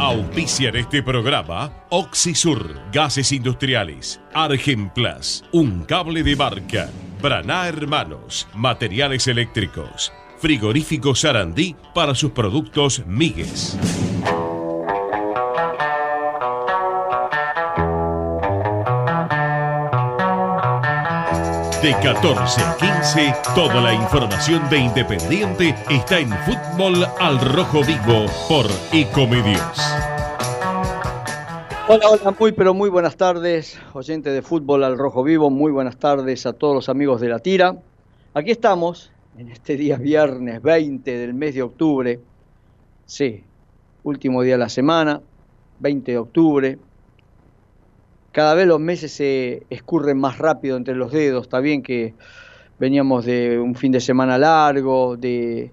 Auspician este programa Oxisur, Gases Industriales, Argenplas, Un Cable de Barca, Braná Hermanos, Materiales Eléctricos, Frigorífico Sarandí para sus productos Migues. De 14 a 15, toda la información de Independiente está en Fútbol al Rojo Vivo por Ecomedios. Hola, hola, muy pero muy buenas tardes, oyentes de Fútbol al Rojo Vivo, muy buenas tardes a todos los amigos de la tira. Aquí estamos, en este día viernes 20 del mes de octubre, sí, último día de la semana, 20 de octubre, cada vez los meses se escurren más rápido entre los dedos. Está bien que veníamos de un fin de semana largo, de,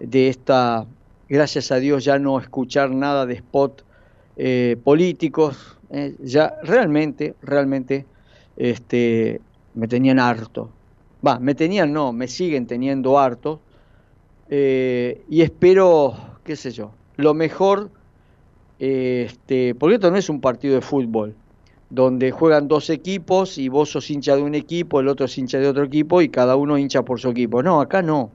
esta, gracias a Dios, ya no escuchar nada de spot eh, políticos. Eh, ya realmente, realmente, este, me tenían harto. Va, me tenían, no, me siguen teniendo harto. Eh, y espero, qué sé yo, lo mejor, este, porque esto no es un partido de fútbol donde juegan dos equipos y vos sos hincha de un equipo, el otro es hincha de otro equipo y cada uno hincha por su equipo. No, acá no.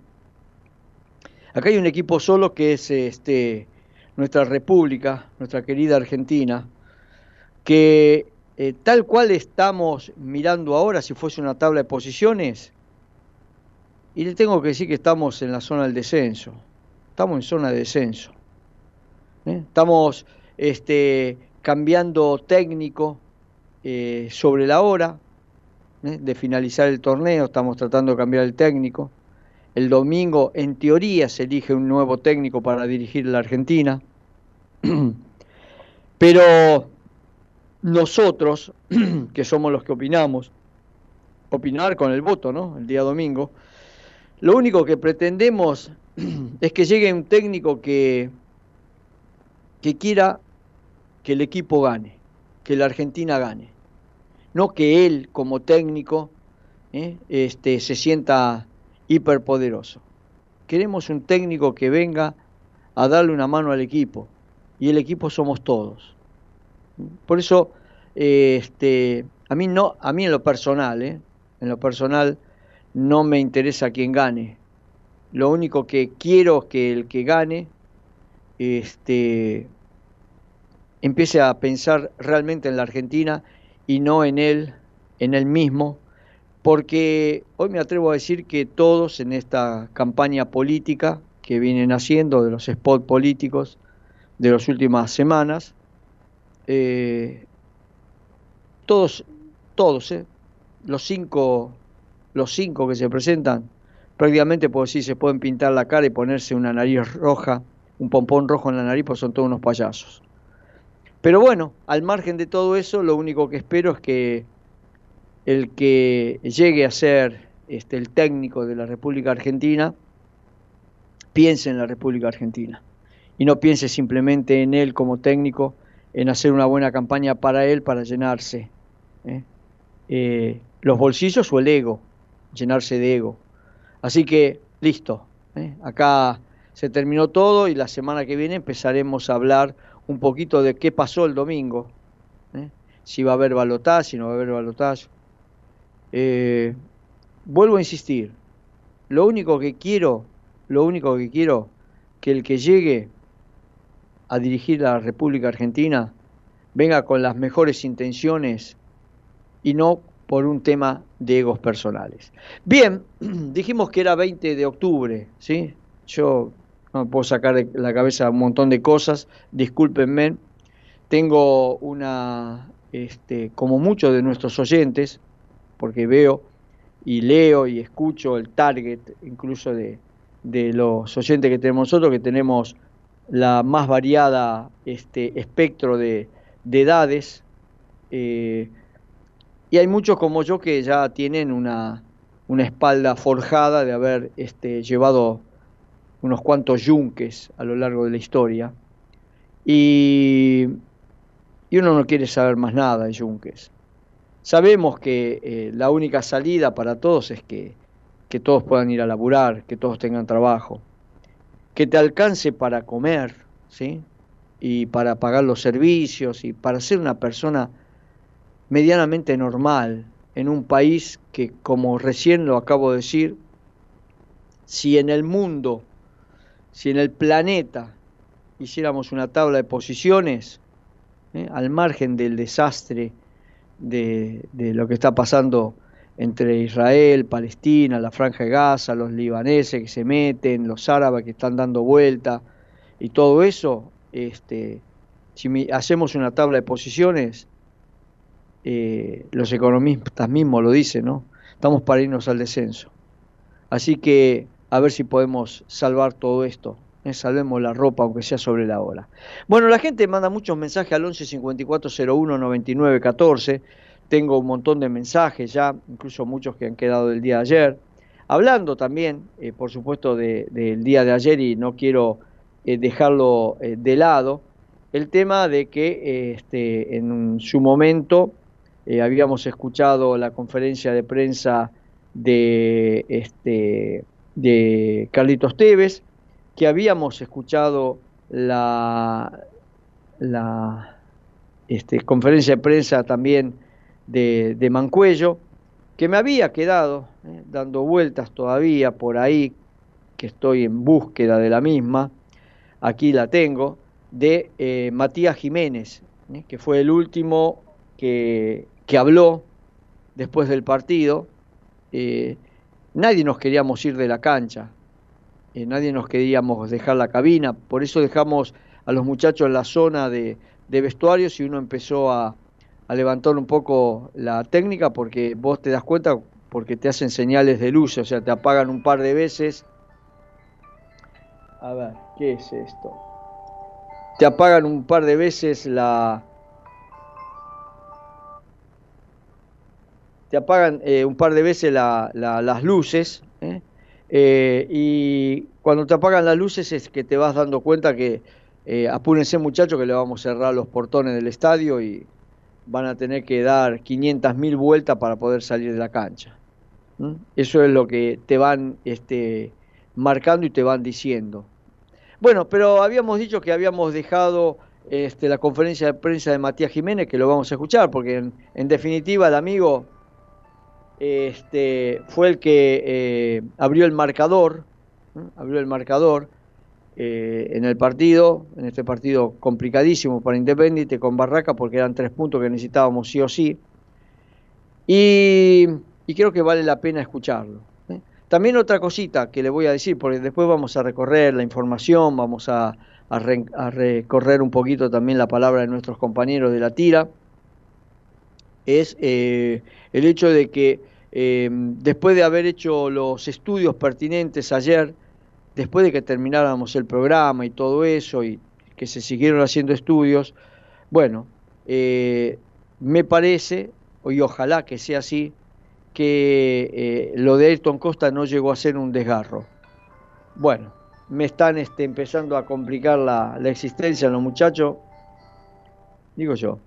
Acá hay un equipo solo que es este, nuestra república, nuestra querida Argentina, que eh, tal cual estamos mirando ahora, si fuese una tabla de posiciones, y le tengo que decir que estamos en la zona del descenso, estamos en zona de descenso. ¿eh? Estamos este, cambiando técnico, eh, sobre la hora ¿eh? de finalizar el torneo, estamos tratando de cambiar el técnico. El domingo, en teoría, se elige un nuevo técnico para dirigir la Argentina. Pero nosotros, que somos los que opinamos, opinar con el voto, ¿no? El día domingo, lo único que pretendemos es que llegue un técnico que, que quiera que el equipo gane, que la Argentina gane no que él como técnico ¿eh? este, se sienta hiperpoderoso. Queremos un técnico que venga a darle una mano al equipo y el equipo somos todos. Por eso, este, a mí no, a mí en lo personal, ¿eh? en lo personal no me interesa quién gane. Lo único que quiero es que el que gane, este, empiece a pensar realmente en la Argentina y no en él, en él mismo, porque hoy me atrevo a decir que todos en esta campaña política que vienen haciendo, de los spots políticos de las últimas semanas, eh, todos, todos, eh, los cinco, los cinco que se presentan, prácticamente puedo decir se pueden pintar la cara y ponerse una nariz roja, un pompón rojo en la nariz, pues son todos unos payasos. Pero bueno, al margen de todo eso, lo único que espero es que el que llegue a ser este, el técnico de la República Argentina piense en la República Argentina y no piense simplemente en él como técnico, en hacer una buena campaña para él, para llenarse ¿eh? Eh, los bolsillos o el ego, llenarse de ego. Así que, listo, ¿eh? acá se terminó todo y la semana que viene empezaremos a hablar un poquito de qué pasó el domingo, ¿eh? si va a haber balotaje, si no va a haber balotaje. Eh, vuelvo a insistir, lo único que quiero, lo único que quiero, que el que llegue a dirigir la República Argentina venga con las mejores intenciones y no por un tema de egos personales. Bien, dijimos que era 20 de octubre, ¿sí? Yo no puedo sacar de la cabeza un montón de cosas, discúlpenme. Tengo una, este, como muchos de nuestros oyentes, porque veo y leo y escucho el target incluso de, los oyentes que tenemos nosotros, que tenemos la más variada este, espectro de, edades. Eh, y hay muchos como yo que ya tienen una, una espalda forjada de haber este, llevado unos cuantos yunques a lo largo de la historia, y, uno no quiere saber más nada de yunques. Sabemos que eh, la única salida para todos es que, que todos puedan ir a laburar, que todos tengan trabajo, que te alcance para comer, ¿sí? y para pagar los servicios y para ser una persona medianamente normal en un país que, como recién lo acabo de decir, si en el mundo, si en el planeta hiciéramos una tabla de posiciones, ¿eh? al margen del desastre de, lo que está pasando entre Israel, Palestina, la Franja de Gaza, los libaneses que se meten, los árabes que están dando vuelta y todo eso, este, si hacemos una tabla de posiciones, eh, los economistas mismos lo dicen, ¿no? Estamos para irnos al descenso. Así que a ver si podemos salvar todo esto. ¿eh? Salvemos la ropa, aunque sea sobre la hora. Bueno, la gente manda muchos mensajes al 11 54 01 99 14. Tengo un montón de mensajes ya, incluso muchos que han quedado del día de ayer. Hablando también, eh, por supuesto, del día de ayer y no quiero dejarlo de lado, el tema de que este, en su momento eh, habíamos escuchado la conferencia de prensa de, este, de Carlitos Tevez, que habíamos escuchado la, la este, conferencia de prensa también de, de Mancuello, que me había quedado eh, dando vueltas todavía por ahí, que estoy en búsqueda de la misma, aquí la tengo, de eh, Matías Jiménez, que fue el último que que habló después del partido, eh, nadie nos queríamos ir de la cancha, eh, nadie nos queríamos dejar la cabina, por eso dejamos a los muchachos en la zona de, vestuarios y uno empezó a, levantar un poco la técnica porque vos te das cuenta porque te hacen señales de luz, o sea, te apagan un par de veces. A ver, ¿qué es esto? Te apagan un par de veces la, te apagan eh, un par de veces las luces, ¿eh? Eh, y cuando te apagan las luces es que te vas dando cuenta que apúrense muchachos que le vamos a cerrar los portones del estadio y van a tener que dar 500 mil vueltas para poder salir de la cancha. Eso es lo que te van este, marcando y te van diciendo. Bueno, pero habíamos dicho que habíamos dejado este, la conferencia de prensa de Matías Jiménez, que lo vamos a escuchar, porque en definitiva el amigo este, fue el que eh, abrió el marcador, abrió el marcador eh, en el partido, en este partido complicadísimo para Independiente con Barraca, porque eran tres puntos que necesitábamos sí o sí. Y, creo que vale la pena escucharlo. ¿eh? También otra cosita que le voy a decir, porque después vamos a recorrer la información, vamos a, recorrer un poquito también la palabra de nuestros compañeros de la tira es el hecho de que eh, después de haber hecho los estudios pertinentes ayer, después de que termináramos el programa y todo eso, y que se siguieron haciendo estudios, bueno, eh, me parece, y ojalá que sea así, que lo de Ayrton Costa no llegó a ser un desgarro. Bueno, me están este, empezando a complicar la, la existencia los muchachos, digo yo.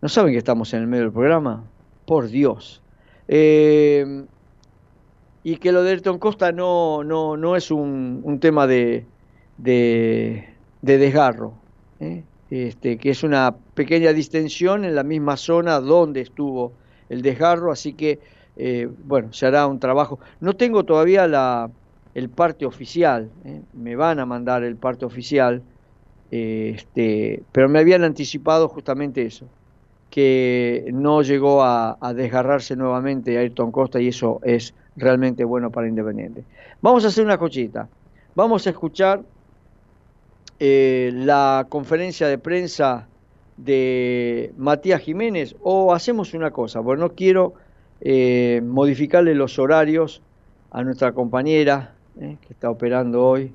¿No saben que estamos en el medio del programa? Por Dios. Eh, y que lo de Ayrton Costa no, no, no es un, tema de, de, desgarro, ¿eh? este, que es una pequeña distensión en la misma zona donde estuvo el desgarro, así que, eh, bueno, se hará un trabajo. No tengo todavía la, el parte oficial, me van a mandar el parte oficial, este, pero me habían anticipado justamente eso que no llegó a, desgarrarse nuevamente Ayrton Costa y eso es realmente bueno para Independiente. Vamos a hacer una cochita. Vamos a escuchar eh, la conferencia de prensa de Matías Jiménez o hacemos una cosa, porque no quiero eh, modificarle los horarios a nuestra compañera eh, que está operando hoy,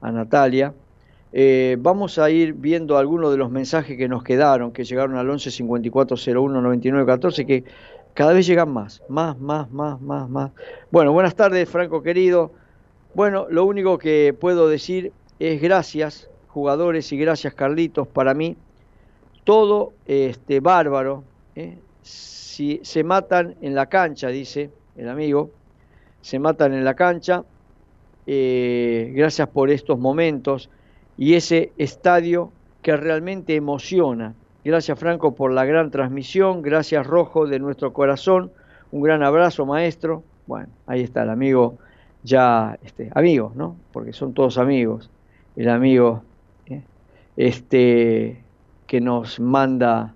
a Natalia. Eh, vamos a ir viendo algunos de los mensajes que nos quedaron, que llegaron al 11 54 01 99 14, que cada vez llegan más, más, más, más, más, más. Bueno, buenas tardes, Franco querido. Bueno, lo único que puedo decir es gracias, jugadores, y gracias, Carlitos, para mí. Todo este bárbaro. ¿eh? Si se matan en la cancha, dice el amigo, se matan en la cancha. Eh, gracias por estos momentos y ese estadio que realmente emociona. Gracias Franco por la gran transmisión, gracias Rojo de nuestro corazón, un gran abrazo maestro. Bueno, ahí está el amigo, ya, este, amigos, ¿no? Porque son todos amigos. El amigo, ¿eh? este, que nos manda,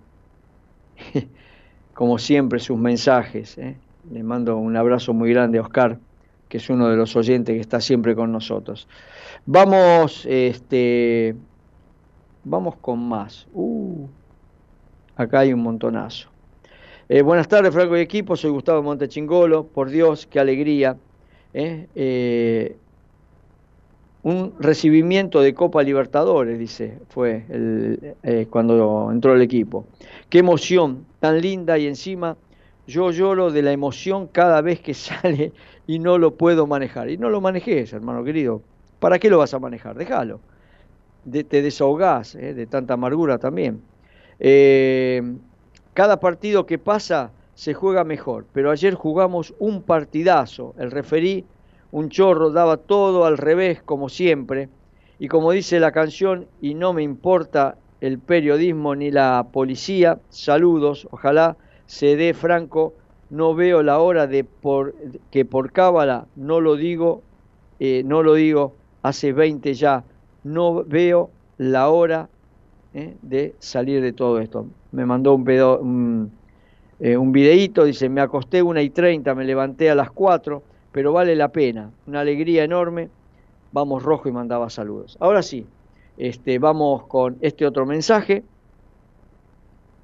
como siempre, sus mensajes. ¿eh? Le mando un abrazo muy grande a Oscar, que es uno de los oyentes que está siempre con nosotros. Vamos, este, vamos con más. Uh, acá hay un montonazo. Eh, buenas tardes, Franco y equipo. Soy Gustavo Montechingolo. Por Dios, qué alegría. ¿eh? Eh, un recibimiento de Copa Libertadores, dice, fue el, cuando entró el equipo. Qué emoción tan linda y encima yo lloro de la emoción cada vez que sale y no lo puedo manejar. Y no lo manejes, hermano querido. ¿Para qué lo vas a manejar? Déjalo. te desahogás de tanta amargura también. cada partido que pasa se juega mejor, pero ayer jugamos un partidazo. El referí, un chorro, daba todo al revés como siempre. Y como dice la canción, y no me importa el periodismo ni la policía, saludos, ojalá se dé franco, no veo la hora de por, que por cábala, no lo digo, eh, no lo digo, hace 20 ya, no veo la hora eh, de salir de todo esto. Me mandó un, pedo, un eh, videíto, dice, me acosté una y treinta, me levanté a las 4, pero vale la pena, una alegría enorme, vamos rojo y mandaba saludos. Ahora sí, este, vamos con este otro mensaje.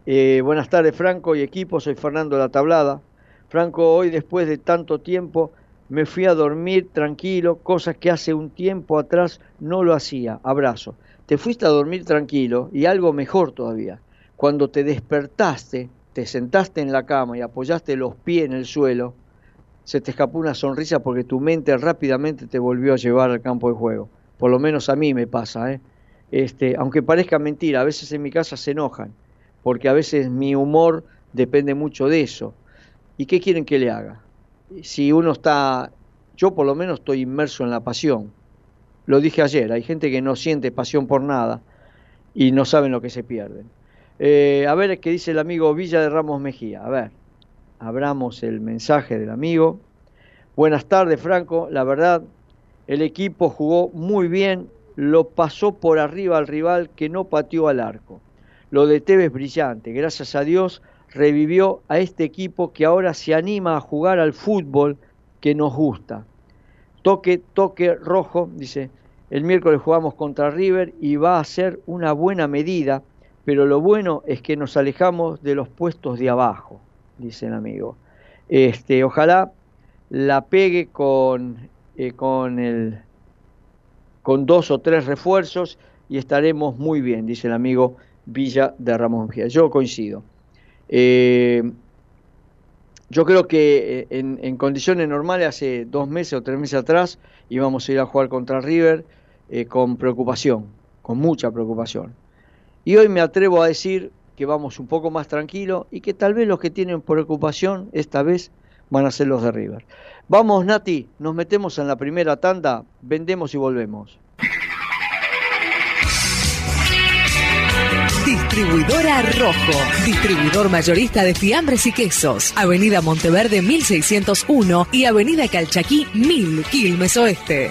Eh, buenas tardes Franco y equipo, soy Fernando La Tablada. Franco, hoy después de tanto tiempo me fui a dormir tranquilo, cosas que hace un tiempo atrás no lo hacía. Abrazo. Te fuiste a dormir tranquilo y algo mejor todavía. Cuando te despertaste, te sentaste en la cama y apoyaste los pies en el suelo, se te escapó una sonrisa porque tu mente rápidamente te volvió a llevar al campo de juego. Por lo menos a mí me pasa, ¿eh? Este, aunque parezca mentira, a veces en mi casa se enojan, porque a veces mi humor depende mucho de eso. ¿Y qué quieren que le haga? Si uno está, yo por lo menos estoy inmerso en la pasión. Lo dije ayer, hay gente que no siente pasión por nada y no saben lo que se pierden. Eh, a ver qué dice el amigo Villa de Ramos Mejía. A ver, abramos el mensaje del amigo. Buenas tardes, Franco. La verdad, el equipo jugó muy bien, lo pasó por arriba al rival que no pateó al arco. Lo de Tevez brillante. Gracias a Dios revivió a este equipo que ahora se anima a jugar al fútbol que nos gusta. Toque, toque rojo, dice. El miércoles jugamos contra River y va a ser una buena medida pero lo bueno es que nos alejamos de los puestos de abajo, dice el amigo. Este, ojalá la pegue con, eh, con, el, con dos o tres refuerzos y estaremos muy bien, dice el amigo Villa de Ramón. Yo coincido. Eh, yo creo que eh, en, condiciones normales, hace dos meses o tres meses atrás, íbamos a ir a jugar contra River con preocupación, con mucha preocupación. Y hoy me atrevo a decir que vamos un poco más tranquilo y que tal vez los que tienen preocupación esta vez van a ser los de River. Vamos, Nati, nos metemos en la primera tanda, vendemos y volvemos. Distribuidora Rojo, distribuidor mayorista de fiambres y quesos, Avenida Monteverde 1601 y Avenida Calchaquí 1000, Quilmes Oeste.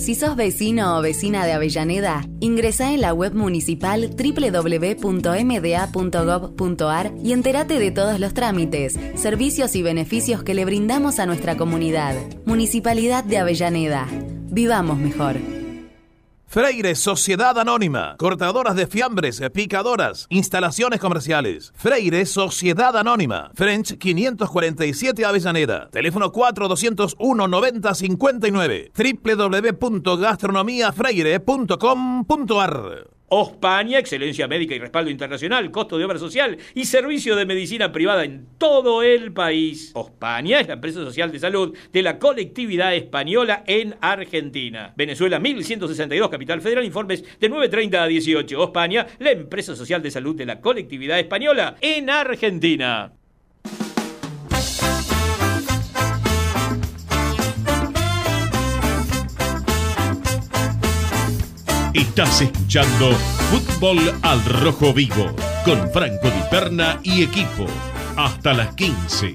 Si sos vecino o vecina de Avellaneda, ingresa en la web municipal www.mda.gov.ar y entérate de todos los trámites, servicios y beneficios que le brindamos a nuestra comunidad. Municipalidad de Avellaneda. Vivamos mejor. Freire Sociedad Anónima, cortadoras de fiambres, picadoras, instalaciones comerciales. Freire Sociedad Anónima, French 547 Avellaneda, teléfono 4201 9059, www.gastronomiafreire.com.ar. Ospaña, excelencia médica y respaldo internacional, costo de obra social y servicio de medicina privada en todo el país. Ospaña es la empresa social de salud de la colectividad española en Argentina. Venezuela 1162, Capital Federal, informes de 9.30 a 18. Ospaña, la empresa social de salud de la colectividad española en Argentina. Estás escuchando Fútbol al Rojo Vivo con Franco Di Perna y equipo. Hasta las 15.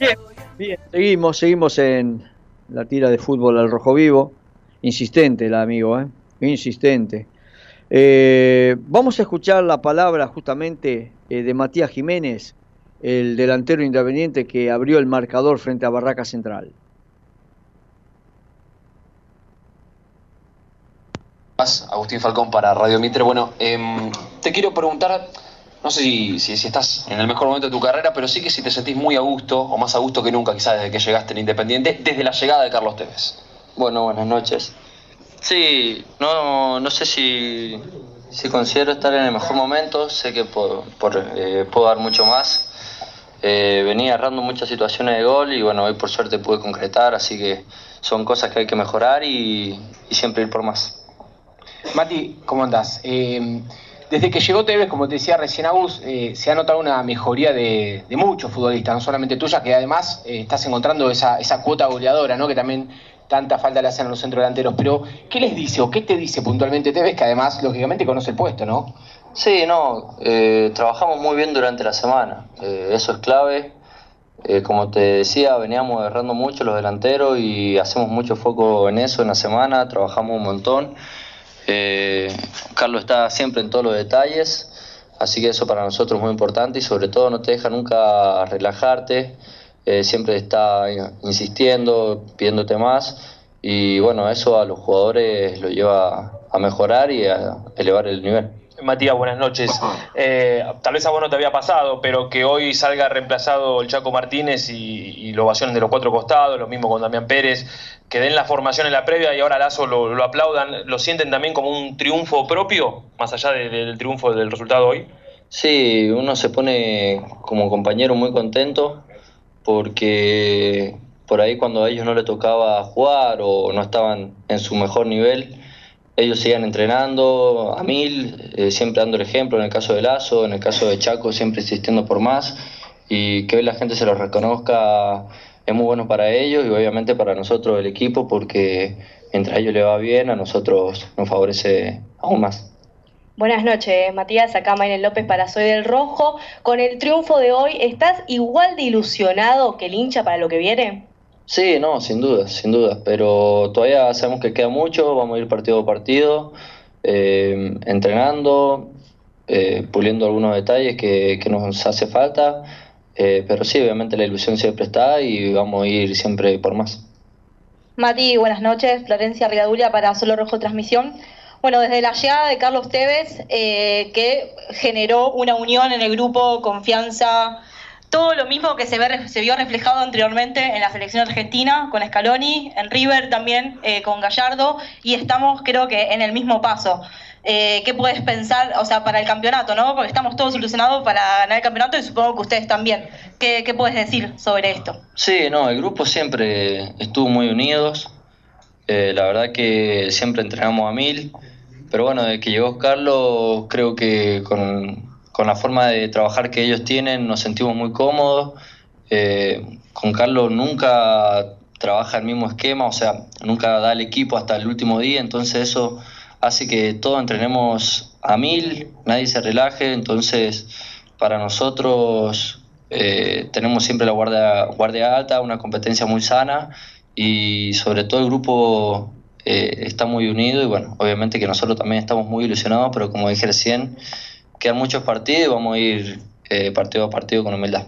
Bien, bien, seguimos, seguimos en la tira de fútbol al rojo vivo. Insistente el amigo, ¿eh? Insistente. Eh, vamos a escuchar la palabra justamente eh, de Matías Jiménez, el delantero independiente que abrió el marcador frente a Barraca Central. Agustín Falcón para Radio Mitre. Bueno, em, te quiero preguntar, no sé si, estás en el mejor momento de tu carrera, pero sí que si te sentís muy a gusto, o más a gusto que nunca quizás desde que llegaste en Independiente, desde la llegada de Carlos Tevez. Bueno, buenas noches. Sí, no, no sé si, si considero estar en el mejor momento, sé que por, eh, puedo dar mucho más. Eh, venía errando muchas situaciones de gol y bueno, hoy por suerte pude concretar, así que son cosas que hay que mejorar y siempre ir por más. Mati, ¿cómo andás? Eh, desde que llegó Tevez, como te decía recién Agus, eh, se ha notado una mejoría de, muchos futbolistas, no solamente tuya, que además eh, estás encontrando esa, cuota goleadora, ¿no? Que también tanta falta le hacen a los centrodelanteros. Pero, ¿qué les dice o qué te dice puntualmente Tevez, que además, lógicamente, conoce el puesto, ¿no? Sí, no, trabajamos muy bien durante la semana, eso es clave. como te decía, veníamos errando mucho los delanteros y hacemos mucho foco en eso en la semana, trabajamos un montón. Eh, Carlos está siempre en todos los detalles, así que eso para nosotros es muy importante y sobre todo no te deja nunca relajarte, eh, siempre está insistiendo, pidiéndote más y bueno, eso a los jugadores lo lleva a mejorar y a elevar el nivel. Matías, buenas noches. Eh, tal vez a vos no te había pasado, pero que hoy salga reemplazado el Chaco Martínez y, y lo ovacionen de los cuatro costados, lo mismo con Damián Pérez, que den la formación en la previa y ahora Lazo lo, lo aplaudan, ¿lo sienten también como un triunfo propio, más allá del triunfo del resultado hoy? Sí, uno se pone como compañero muy contento porque por ahí cuando a ellos no le tocaba jugar o no estaban en su mejor nivel, ellos sigan entrenando a mil, eh, siempre dando el ejemplo, en el caso de Lazo, en el caso de Chaco, siempre insistiendo por más y que hoy la gente se lo reconozca es muy bueno para ellos y obviamente para nosotros el equipo porque mientras a ellos le va bien, a nosotros nos favorece aún más. Buenas noches, Matías. Acá Maynel López para Soy del Rojo. Con el triunfo de hoy, ¿estás igual de ilusionado que el hincha para lo que viene? Sí, no, sin duda, sin duda. Pero todavía sabemos que queda mucho, vamos a ir partido a partido, eh, entrenando, eh, puliendo algunos detalles que, que nos hace falta eh, pero sí, obviamente la ilusión siempre está y vamos a ir siempre por más. Mati, buenas noches. Florencia Rigadulia para Solo Rojo Transmisión. Bueno, desde la llegada de Carlos Tevez, eh, que generó una unión en el grupo, confianza, todo lo mismo que se, ve, se vio reflejado anteriormente en la selección argentina con Scaloni, en River también eh, con Gallardo, y estamos creo que en el mismo paso. Eh, ¿Qué puedes pensar, o sea, para el campeonato, no? Porque estamos todos ilusionados para ganar el campeonato y supongo que ustedes también. ¿Qué, puedes decir sobre esto? Sí, no, el grupo siempre estuvo muy unidos. Eh, la verdad que siempre entrenamos a mil. Pero bueno, desde que llegó Carlos, creo que con, con la forma de trabajar que ellos tienen nos sentimos muy cómodos. Eh, con Carlos nunca trabaja el mismo esquema, o sea, nunca da el equipo hasta el último día, entonces eso hace que todos entrenemos a mil, nadie se relaje, entonces para nosotros eh, tenemos siempre la guardia, guardia alta, una competencia muy sana y sobre todo el grupo eh, está muy unido y bueno, obviamente que nosotros también estamos muy ilusionados, pero como dije recién, quedan muchos partidos y vamos a ir eh, partido a partido con humildad.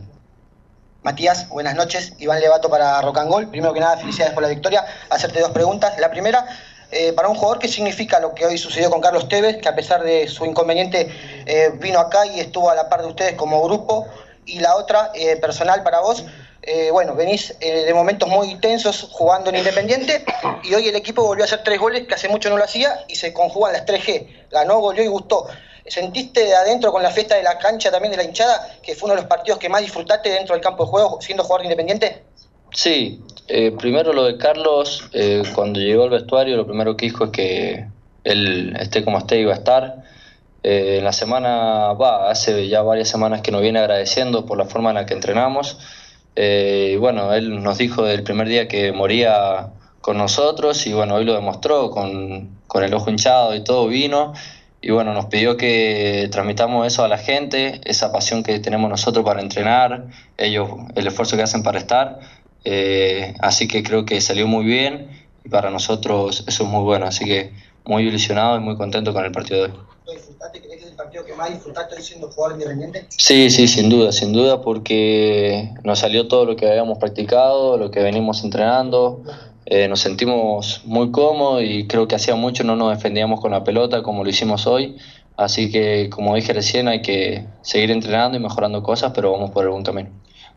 Matías, buenas noches. Iván Levato para Rocangol. Primero que nada, felicidades por la victoria. Hacerte dos preguntas. La primera, eh, para un jugador, ¿qué significa lo que hoy sucedió con Carlos Tevez, que a pesar de su inconveniente eh, vino acá y estuvo a la par de ustedes como grupo? Y la otra, eh, personal para vos, bueno, venís de momentos muy tensos jugando en Independiente y hoy el equipo volvió a hacer tres goles que hace mucho no lo hacía y se conjugan las 3G. Ganó, goleó y gustó. ¿Sentiste de adentro con la fiesta de la cancha también de la hinchada que fue uno de los partidos que más disfrutaste dentro del campo de juego siendo jugador Independiente? Sí, eh, primero lo de Carlos, eh, cuando llegó al vestuario lo primero que dijo es que él esté como esté iba a estar. Eh, en la semana, va, hace ya varias semanas que nos viene agradeciendo por la forma en la que entrenamos. y bueno, él nos dijo del primer día que moría con nosotros y bueno, hoy lo demostró con, con el ojo hinchado y todo vino. Y bueno, nos pidió que transmitamos eso a la gente, esa pasión que tenemos nosotros para entrenar, ellos, el esfuerzo que hacen para estar. Eh, así que creo que salió muy bien y para nosotros eso es muy bueno. Así que muy ilusionado y muy contento con el partido de hoy. ¿Crees que es el partido que más disfrutaste siendo jugador independiente? Sí, sí, sin duda, sin duda, porque nos salió todo lo que habíamos practicado, lo que venimos entrenando. Eh, nos sentimos muy cómodos y creo que hacía mucho no nos defendíamos con la pelota como lo hicimos hoy. Así que, como dije recién, hay que seguir entrenando y mejorando cosas, pero vamos por buen camino.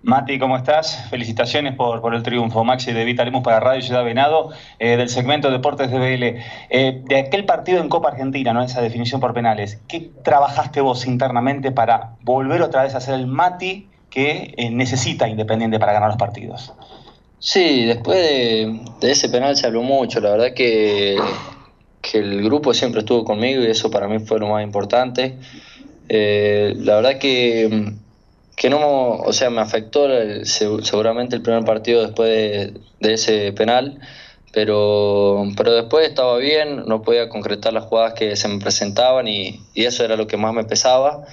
Mati, ¿cómo estás? Felicitaciones por, por el triunfo. Maxi de Vitalimus para Radio Ciudad Venado, eh, del segmento Deportes de BL. Eh, de aquel partido en Copa Argentina, ¿no? esa definición por penales, ¿qué trabajaste vos internamente para volver otra vez a ser el Mati que eh, necesita Independiente para ganar los partidos? Sí, después de, de, ese penal se habló mucho. La verdad que, que el grupo siempre estuvo conmigo y eso para mí fue lo más importante. la verdad que que no, o sea, me afectó seguramente el primer partido después de, ese penal, pero, pero después estaba bien, no podía concretar las jugadas que se me presentaban y, eso era lo que más me pesaba.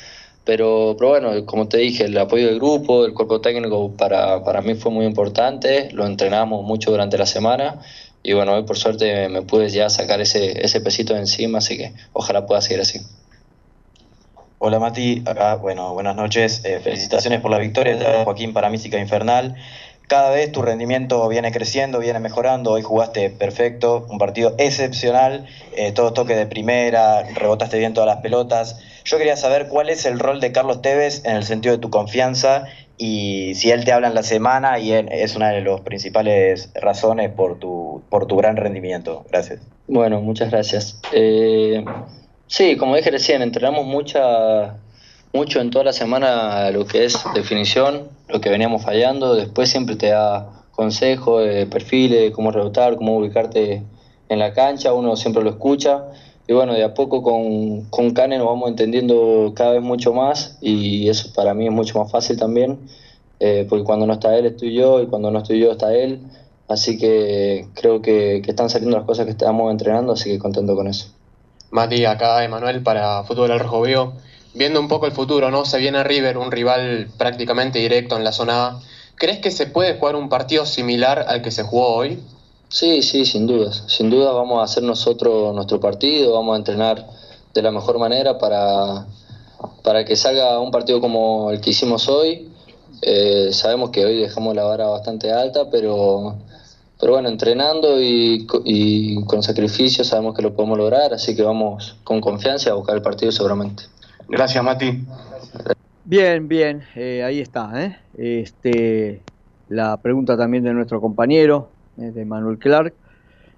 Pero, pero bueno, como te dije, el apoyo del grupo, del cuerpo técnico para, para mí fue muy importante, lo entrenamos mucho durante la semana y bueno, hoy por suerte me pude ya sacar ese, ese pesito de encima, así que ojalá pueda seguir así. Hola Mati, acá, bueno, buenas noches, eh, felicitaciones por la victoria, Joaquín para Mística Infernal. Cada vez tu rendimiento viene creciendo, viene mejorando, hoy jugaste perfecto, un partido excepcional, eh, todo toque de primera, rebotaste bien todas las pelotas. Yo quería saber cuál es el rol de Carlos Tevez en el sentido de tu confianza y si él te habla en la semana y es una de las principales razones por tu, por tu gran rendimiento. Gracias. Bueno, muchas gracias. Eh... Sí, como dije recién, entrenamos mucha, mucho en toda la semana lo que es definición, lo que veníamos fallando. Después siempre te da consejos, de perfiles, cómo rebotar, cómo ubicarte en la cancha. Uno siempre lo escucha. Y bueno, de a poco con, con Cane nos vamos entendiendo cada vez mucho más y eso para mí es mucho más fácil también, eh, porque cuando no está él estoy yo y cuando no estoy yo está él. Así que creo que, que están saliendo las cosas que estamos entrenando, así que contento con eso. Mati, acá Emanuel para Fútbol al Rojo Vivo. Viendo un poco el futuro, ¿no? Se viene River, un rival prácticamente directo en la zona A. ¿Crees que se puede jugar un partido similar al que se jugó hoy? Sí, sí, sin dudas. Sin duda vamos a hacer nosotros nuestro partido, vamos a entrenar de la mejor manera para, para que salga un partido como el que hicimos hoy. Eh, sabemos que hoy dejamos la vara bastante alta, pero pero bueno, entrenando y, y con sacrificio sabemos que lo podemos lograr, así que vamos con confianza a buscar el partido seguramente. Gracias, Mati. Bien, bien, eh, ahí está. ¿eh? Este, la pregunta también de nuestro compañero, eh, de Manuel Clark,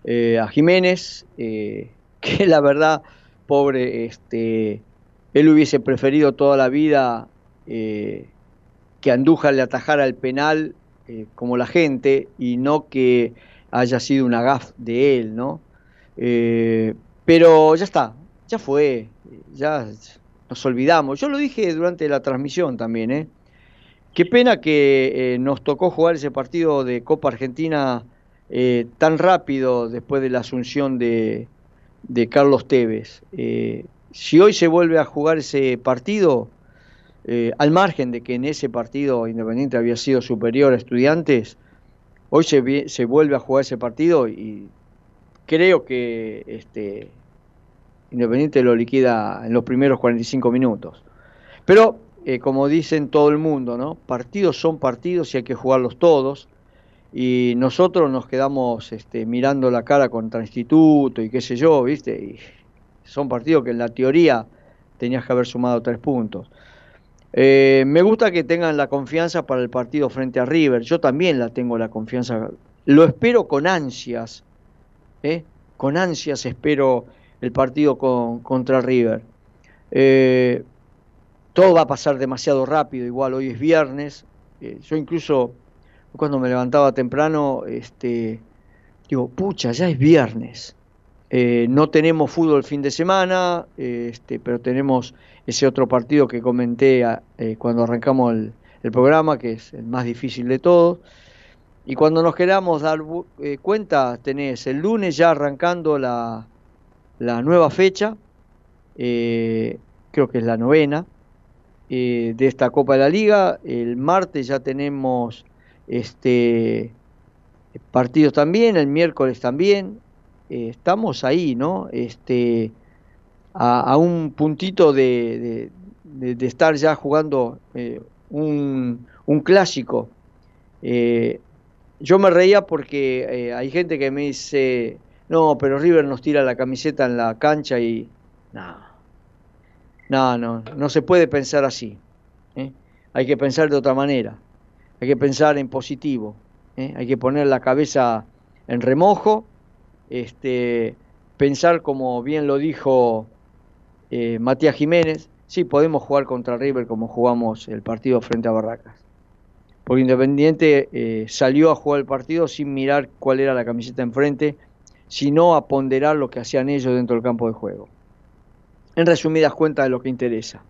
eh, a Jiménez, que la verdad, pobre, este, él hubiese preferido toda la vida que Andújar le atajara el penal como la gente y no que haya sido una gaf de él, ¿no? Pero ya está, ya fue, ya nos olvidamos. Yo lo dije durante la transmisión también, ¿eh? Qué pena que eh, nos tocó jugar ese partido de Copa Argentina eh, tan rápido después de la asunción de, de Carlos Tevez. Eh, si hoy se vuelve a jugar ese partido, al margen de que en ese partido Independiente había sido superior a Estudiantes, hoy se, se vuelve a jugar ese partido y creo que este, Independiente lo liquida en los primeros 45 minutos. Pero, eh, como dicen todo el mundo, ¿no? Partidos son partidos y hay que jugarlos todos. Y nosotros nos quedamos este, mirando la cara contra Instituto y qué sé yo, ¿viste? Y son partidos que en la teoría tenías que haber sumado tres puntos. Eh, me gusta que tengan la confianza para el partido frente a River. Yo también la tengo la confianza. Lo espero con ansias. ¿eh? Con ansias espero el partido con- contra River. Eh, todo va a pasar demasiado rápido, igual hoy es viernes. Eh, yo incluso cuando me levantaba temprano, este, digo, pucha, ya es viernes. Eh, no tenemos fútbol el fin de semana, este, pero tenemos ese otro partido que comenté cuando arrancamos el, programa, que es el más difícil de todos. Y cuando nos queramos dar cuenta, tenés el lunes ya arrancando la, la nueva fecha, eh, creo que es la novena, eh, de esta Copa de la Liga. El martes ya tenemos este partidos también, el miércoles también. Eh, estamos ahí, ¿no? Este, a, un puntito de, de- de- estar ya jugando un, un clásico. Yo me reía porque hay gente que me dice, no, pero River nos tira la camiseta en la cancha y... No, no, no, no se puede pensar así. ¿eh? Hay que pensar de otra manera. Hay que pensar en positivo. ¿eh? Hay que poner la cabeza en remojo. Este, pensar como bien lo dijo eh, Matías Jiménez. Sí, podemos jugar contra River como jugamos el partido frente a Barracas. Porque Independiente salió a jugar el partido sin mirar cuál era la camiseta enfrente, sino a ponderar lo que hacían ellos dentro del campo de juego en resumidas cuentas de lo que interesa.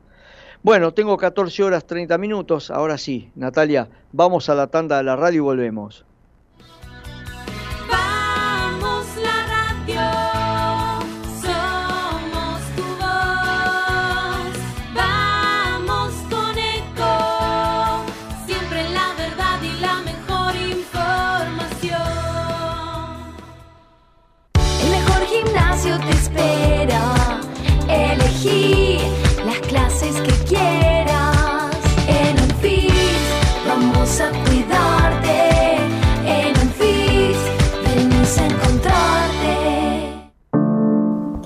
Bueno, tengo 14 horas 30 minutos, ahora sí, Natalia, vamos a la tanda de la radio y volvemos.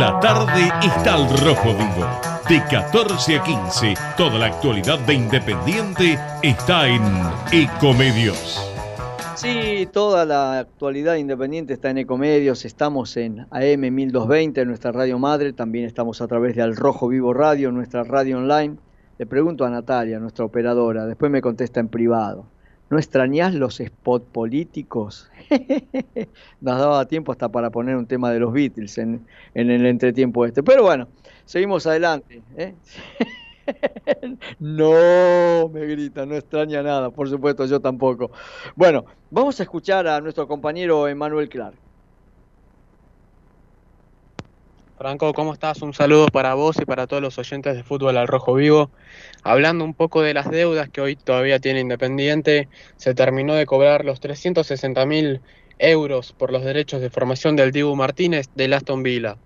La tarde está al rojo vivo. De 14 a 15, toda la actualidad de Independiente está en Ecomedios. Sí, toda la actualidad independiente está en Ecomedios, estamos en AM 1220, nuestra radio madre, también estamos a través de Al Rojo Vivo Radio, nuestra radio online. Le pregunto a Natalia, nuestra operadora, después me contesta en privado. ¿No extrañás los spots políticos? Nos daba tiempo hasta para poner un tema de los Beatles en, el entretiempo este. Pero bueno, seguimos adelante. ¿eh? No, me grita, no extraña nada, por supuesto, yo tampoco. Bueno, vamos a escuchar a nuestro compañero Emanuel Clark. Franco, ¿cómo estás? Un saludo para vos y para todos los oyentes de Fútbol al Rojo Vivo. Hablando un poco de las deudas que hoy todavía tiene Independiente, se terminó de cobrar los 360 mil euros por los derechos de formación del Dibu Martínez de Aston Villa.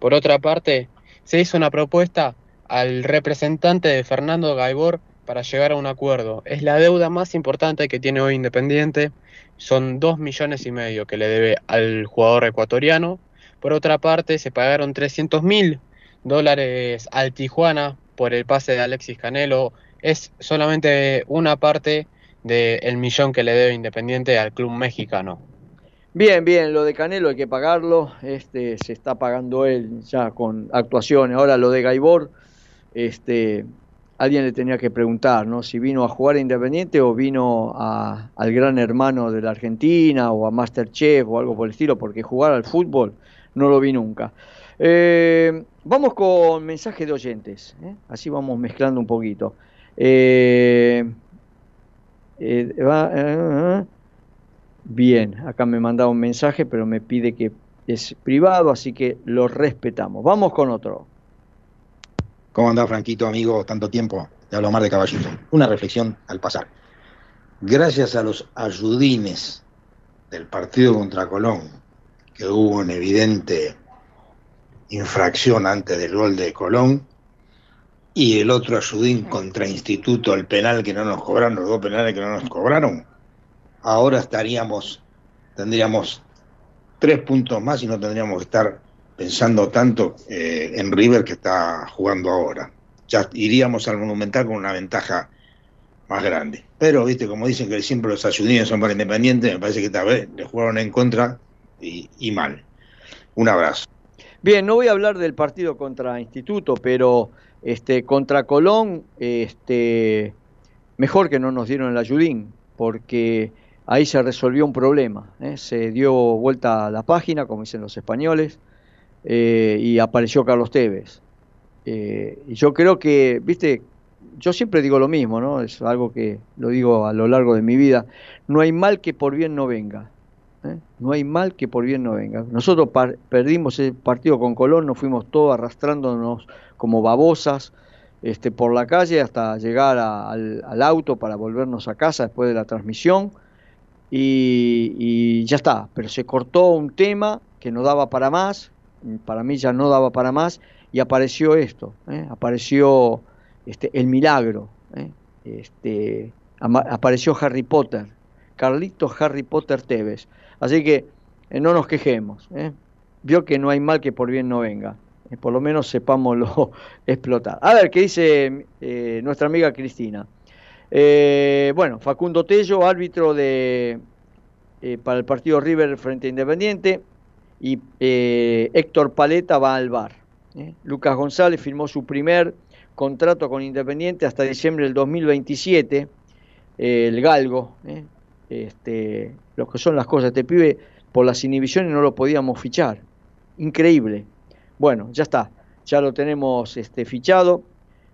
Por otra parte, se hizo una propuesta al representante de Fernando Gaibor para llegar a un acuerdo. Es la deuda más importante que tiene hoy Independiente. Son dos millones y medio que le debe al jugador ecuatoriano. Por otra parte, se pagaron 300 mil dólares al Tijuana por el pase de Alexis Canelo. Es solamente una parte del millón que le debe Independiente al club mexicano. Bien, bien, lo de Canelo hay que pagarlo, este se está pagando él ya con actuaciones. Ahora lo de Gaibor, este alguien le tenía que preguntar, ¿no? Si vino a jugar a Independiente o vino a, al gran hermano de la Argentina o a Masterchef o algo por el estilo, porque jugar al fútbol no lo vi nunca. Eh, vamos con mensajes de oyentes, ¿eh? así vamos mezclando un poquito. Eh, bien, acá me mandaba un mensaje, pero me pide que es privado, así que lo respetamos. Vamos con otro. ¿Cómo andás, Franquito, amigo? Tanto tiempo. Te hablo Mar de Caballito. Una reflexión al pasar. Gracias a los ayudines del partido contra Colón, que hubo una evidente infracción antes del gol de Colón, y el otro ayudín contra Instituto, el penal que no nos cobraron, los dos penales que no nos cobraron, ahora estaríamos, tendríamos tres puntos más y no tendríamos que estar pensando tanto eh, en River que está jugando ahora. Ya iríamos al Monumental con una ventaja más grande. Pero, viste, como dicen que siempre los ayudines son para Independiente, me parece que esta vez le jugaron en contra y, mal. Un abrazo. Bien, no voy a hablar del partido contra Instituto, pero este contra Colón, este mejor que no nos dieron el ayudín, porque ahí se resolvió un problema, ¿eh? se dio vuelta a la página, como dicen los españoles, eh, y apareció Carlos Tevez. Eh, y yo creo que, viste, yo siempre digo lo mismo, ¿no? Es algo que lo digo a lo largo de mi vida. No hay mal que por bien no venga. ¿Eh? No hay mal que por bien no venga. Nosotros perdimos el partido con Colón, nos fuimos todos arrastrándonos como babosas este, por la calle hasta llegar al, auto para volvernos a casa después de la transmisión. Y, y ya está, pero se cortó un tema que no daba para más, para mí ya no daba para más, y apareció esto, ¿eh? apareció este, el milagro, ¿eh? este, apareció Harry Potter, Carlito Harry Potter Tevez. Así que eh, no nos quejemos, ¿eh? vio que no hay mal que por bien no venga, eh, por lo menos sepámoslo explotar. A ver, ¿qué dice nuestra amiga Cristina? bueno, Facundo Tello, árbitro de, para el partido River frente a Independiente, y Héctor Paleta va al bar. Lucas González firmó su primer contrato con Independiente hasta diciembre del 2027, el Galgo, este, lo que son las cosas. Este pibe, por las inhibiciones, no lo podíamos fichar. Increíble. Bueno, ya está. Ya lo tenemos este, fichado.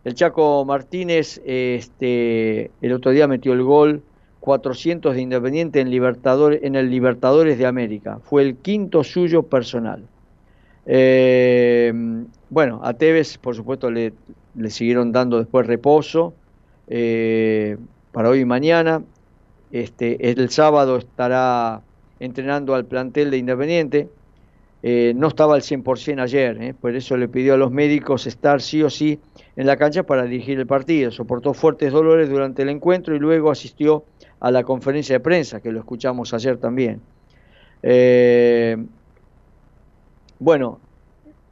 El Chaco Martínez este, el otro día metió el gol 400 de Independiente en, Libertadores, en el Libertadores de América. Fue el quinto suyo personal. Eh, bueno, a Tevez, por supuesto, le, le siguieron dando después reposo eh, para hoy y mañana. Este, el sábado estará entrenando al plantel de Independiente. Eh, no estaba al 100% ayer, eh, por eso le pidió a los médicos estar sí o sí en la cancha para dirigir el partido. Soportó fuertes dolores durante el encuentro y luego asistió a la conferencia de prensa, que lo escuchamos ayer también. Eh, bueno,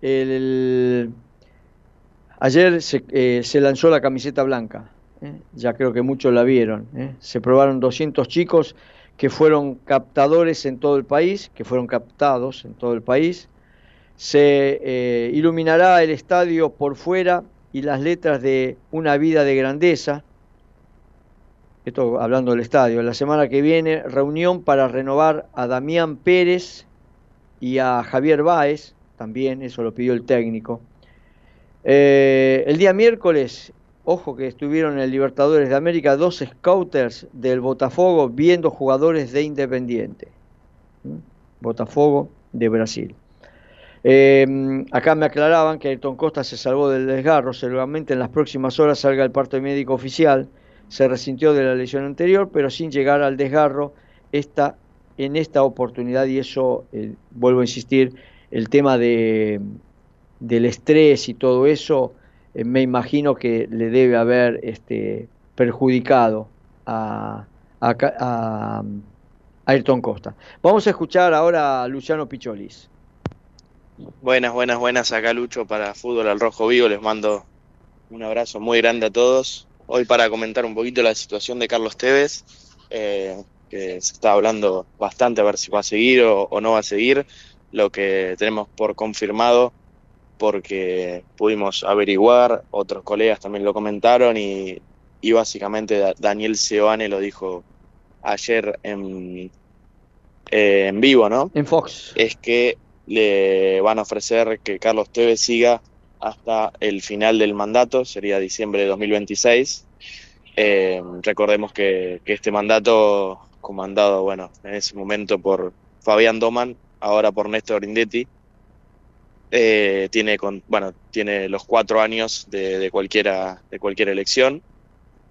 el, ayer se lanzó la camiseta blanca. ¿Eh? ya creo que muchos la vieron. ¿eh? Se probaron 200 chicos que fueron captadores en todo el país, que fueron captados en todo el país. Se eh, iluminará el estadio por fuera y las letras de Una vida de grandeza. Esto hablando del estadio. La semana que viene, reunión para renovar a Damián Pérez y a Javier Báez, también, eso lo pidió el técnico. El día miércoles, ojo que estuvieron en el Libertadores de América dos scouters del Botafogo viendo jugadores de Independiente. Botafogo de Brasil. Eh, acá me aclaraban que Ayrton Costa se salvó del desgarro, seguramente en las próximas horas salga el parte médico oficial, se resintió de la lesión anterior, pero sin llegar al desgarro en esta oportunidad, y eso, eh, vuelvo a insistir, el tema de, del estrés y todo eso, eh, me imagino que le debe haber este, perjudicado a, a, a Ayrton Costa. Vamos a escuchar ahora a Luciano Picholis. Buenas, buenas, buenas. Acá Lucho para Fútbol al Rojo Vivo. Les mando un abrazo muy grande a todos. Hoy para comentar un poquito la situación de Carlos Tevez, eh, que se está hablando bastante a ver si va a seguir o, o, no va a seguir. Lo que tenemos por confirmado, porque pudimos averiguar, otros colegas también lo comentaron y, y básicamente Daniel Seoane lo dijo ayer en, eh, en vivo, ¿no? En Fox. Es que le van a ofrecer que Carlos Tevez siga hasta el final del mandato, sería diciembre de 2026. Eh, recordemos que, que, este mandato, comandado, bueno, en ese momento por Fabián Doman, ahora por Néstor Grindetti, eh, tiene, con, bueno, tiene los cuatro años de, cualquiera, de cualquier elección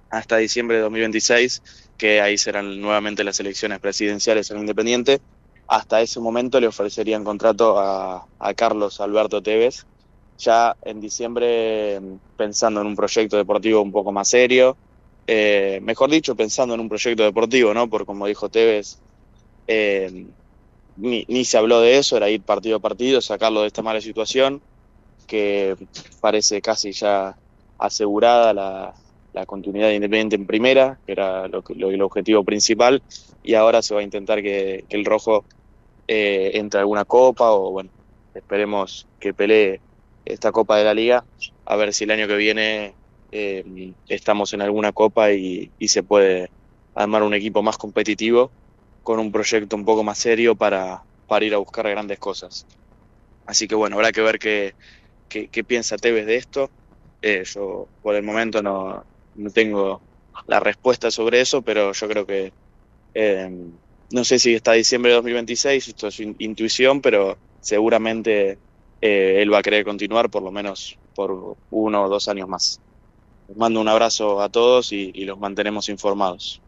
hasta diciembre de 2026, que ahí serán nuevamente las elecciones presidenciales en Independiente hasta ese momento le ofrecerían contrato a, Carlos Alberto Tevez, ya en diciembre pensando en un proyecto deportivo un poco más serio, eh, mejor dicho, pensando en un proyecto deportivo, ¿no? Por como dijo Tevez, eh, ni, ni, se habló de eso, era ir partido a partido, sacarlo de esta mala situación, que parece casi ya asegurada la, la continuidad de Independiente en primera, que era lo, el objetivo principal, y ahora se va a intentar que, que el rojo eh, entre alguna copa o bueno, esperemos que pelee esta copa de la liga, a ver si el año que viene eh, estamos en alguna copa y, y, se puede armar un equipo más competitivo con un proyecto un poco más serio para, para ir a buscar grandes cosas. Así que bueno, habrá que ver qué, qué, piensa Tevez de esto. Eh, yo por el momento no, no tengo la respuesta sobre eso, pero yo creo que eh, no sé si está diciembre de 2026, esto es intuición, pero seguramente eh, él va a querer continuar por lo menos por uno o dos años más. Les mando un abrazo a todos y los mantenemos informados.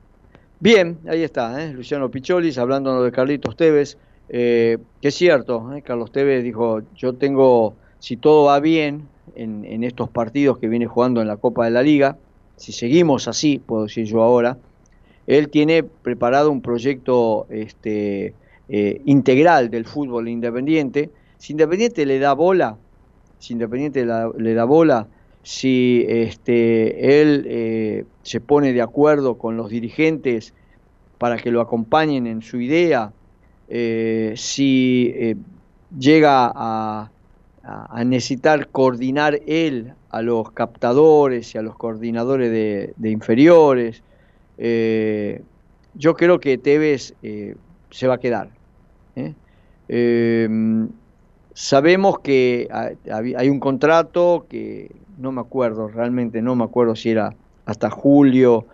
Bien, ahí está, ¿eh? Luciano Picholis hablando de Carlitos Tevez, eh, que es cierto, ¿eh? Carlos Tevez dijo, yo tengo, si todo va bien en, en estos partidos que viene jugando en la Copa de la Liga, si seguimos así, puedo decir yo ahora, él tiene preparado un proyecto este, eh, integral del fútbol independiente. Si Independiente le da bola, si Independiente le da bola, si este, él eh, se pone de acuerdo con los dirigentes para que lo acompañen en su idea, eh, si eh, llega a, necesitar coordinar él a los captadores y a los coordinadores de, de inferiores, yo creo que Tevez se va a quedar. sabemos que hay un contrato que no me acuerdo, realmente no me acuerdo si era hasta julio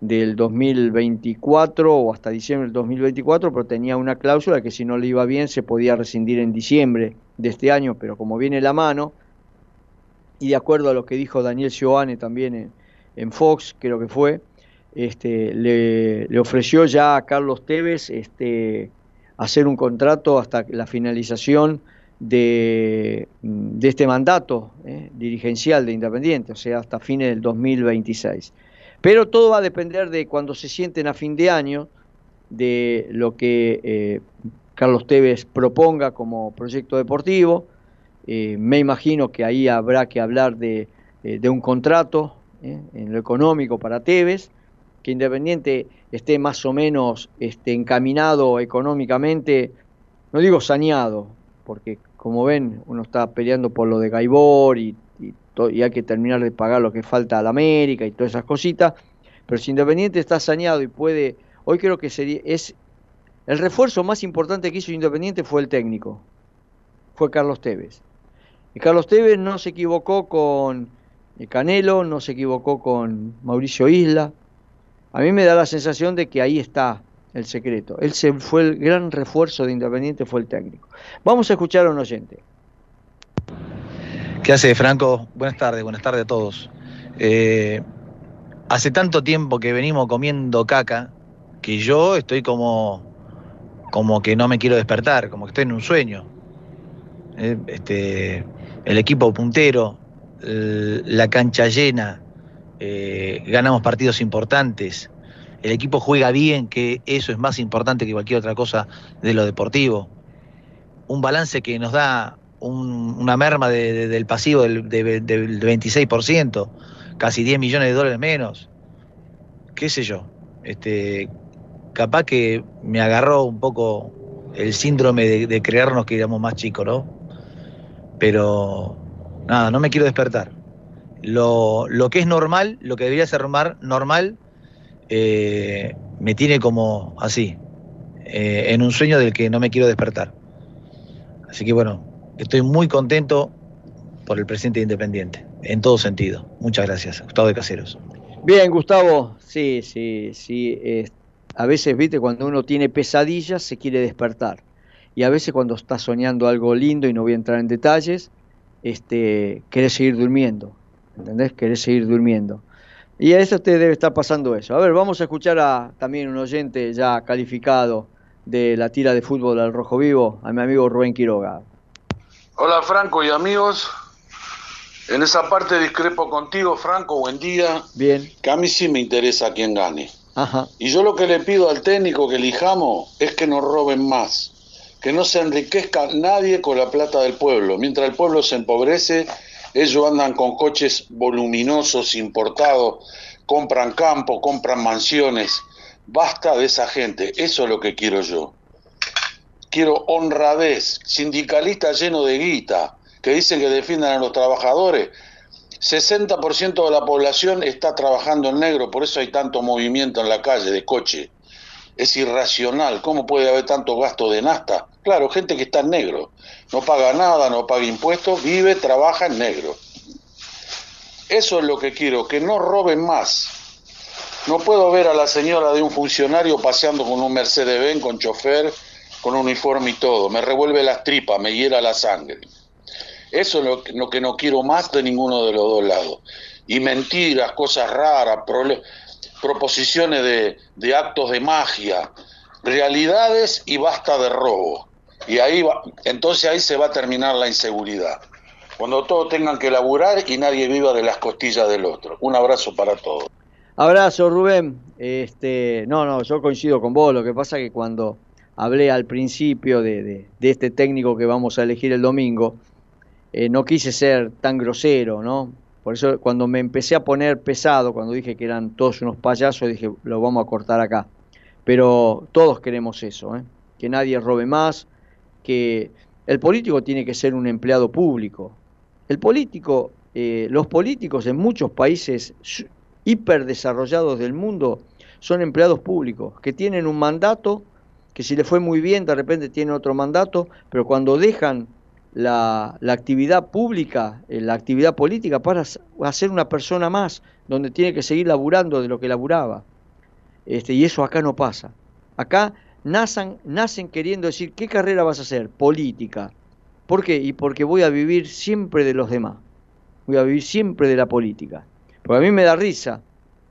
del 2024 o hasta diciembre del 2024, pero tenía una cláusula que si no le iba bien se podía rescindir en diciembre de este año, pero como viene la mano, y de acuerdo a lo que dijo Daniel Sioane también en, en Fox, creo que fue, este, le, le, ofreció ya a Carlos Tevez este, hacer un contrato hasta la finalización de, de este mandato eh, dirigencial de Independiente, o sea, hasta fines del 2026. Pero todo va a depender de cuando se sienten a fin de año, de lo que eh, Carlos Tevez proponga como proyecto deportivo. Eh, me imagino que ahí habrá que hablar de, de un contrato en lo económico para Tevez que Independiente esté más o menos este, encaminado económicamente, no digo saneado, porque como ven, uno está peleando por lo de Gaibor y, hay que terminar de pagar lo que falta a la América y todas esas cositas, pero si Independiente está saneado y puede, hoy creo que sería, es el refuerzo más importante que hizo Independiente fue el técnico, fue Carlos Tevez. Y Carlos Tevez no se equivocó con Canelo, no se equivocó con Mauricio Isla. A mí me da la sensación de que ahí está el secreto. Él se fue el gran refuerzo de Independiente, fue el técnico. Vamos a escuchar a un oyente. ¿Qué hace Franco? Buenas tardes, buenas tardes a todos. Eh, hace tanto tiempo que venimos comiendo caca que yo estoy como, como que no me quiero despertar, como que estoy en un sueño. Eh, este, el equipo puntero, la cancha llena, eh, ganamos partidos importantes, el equipo juega bien, que eso es más importante que cualquier otra cosa de lo deportivo. Un balance que nos da un, una merma de, de, del pasivo del, de, del 26%, casi 10 millones de dólares menos. ¿Qué sé yo? Este, capaz que me agarró un poco el síndrome de, de creernos que éramos más chicos, ¿no? Pero nada, no me quiero despertar. Lo que es normal, lo que debería ser normal, eh, me tiene como así, eh, en un sueño del que no me quiero despertar. Así que bueno, estoy muy contento por el presidente Independiente, en todo sentido. Muchas gracias, Gustavo de Caseros. Bien, Gustavo, sí, sí, sí. A veces, viste, cuando uno tiene pesadillas se quiere despertar. Y a veces cuando está soñando algo lindo, y no voy a entrar en detalles, este, querés seguir durmiendo. ¿Entendés? Querés seguir durmiendo. Y a eso te debe estar pasando eso. A ver, vamos a escuchar a también un oyente ya calificado de la tira de fútbol al Rojo Vivo, a mi amigo Rubén Quiroga. Hola Franco y amigos. En esa parte discrepo contigo, Franco, buen día. Bien. Que a mí sí me interesa quién gane. Ajá. Y yo lo que le pido al técnico que elijamos es que nos roben más. Que no se enriquezca nadie con la plata del pueblo. Mientras el pueblo se empobrece, ellos andan con coches voluminosos, importados, compran campo, compran mansiones. Basta de esa gente, eso es lo que quiero yo. Quiero honradez, sindicalista lleno de guita, que dicen que defiendan a los trabajadores. 60% de la población está trabajando en negro, por eso hay tanto movimiento en la calle de coche. Es irracional, ¿cómo puede haber tanto gasto de nasta? Claro, gente que está en negro, no paga nada, no paga impuestos, vive, trabaja en negro. Eso es lo que quiero, que no roben más. No puedo ver a la señora de un funcionario paseando con un Mercedes-Benz, con chofer, con uniforme y todo. Me revuelve las tripas, me hiera la sangre. Eso es lo que, lo que no quiero más de ninguno de los dos lados. Y mentiras, cosas raras, proposiciones de, actos de magia, realidades y basta de robo. Y ahí va, entonces ahí se va a terminar la inseguridad. Cuando todos tengan que laburar y nadie viva de las costillas del otro. Un abrazo para todos. Abrazo, Rubén. Este, no, no, yo coincido con vos. Lo que pasa que cuando hablé al principio de este técnico que vamos a elegir el domingo, eh, no quise ser tan grosero, ¿no? Por eso cuando me empecé a poner pesado, cuando dije que eran todos unos payasos, dije, lo vamos a cortar acá. Pero todos queremos eso, ¿eh? que nadie robe más, que el político tiene que ser un empleado público. El político, eh, los políticos en muchos países hiperdesarrollados del mundo son empleados públicos, que tienen un mandato, que si le fue muy bien, de repente tienen otro mandato, pero cuando dejan la, actividad pública, eh, la actividad política, para ser una persona más, donde tiene que seguir laburando de lo que laburaba. Este, y eso acá no pasa. Acá nacen, nacen queriendo decir, ¿qué carrera vas a hacer? Política. ¿Por qué? Y porque voy a vivir siempre de los demás. Voy a vivir siempre de la política. Porque a mí me da risa,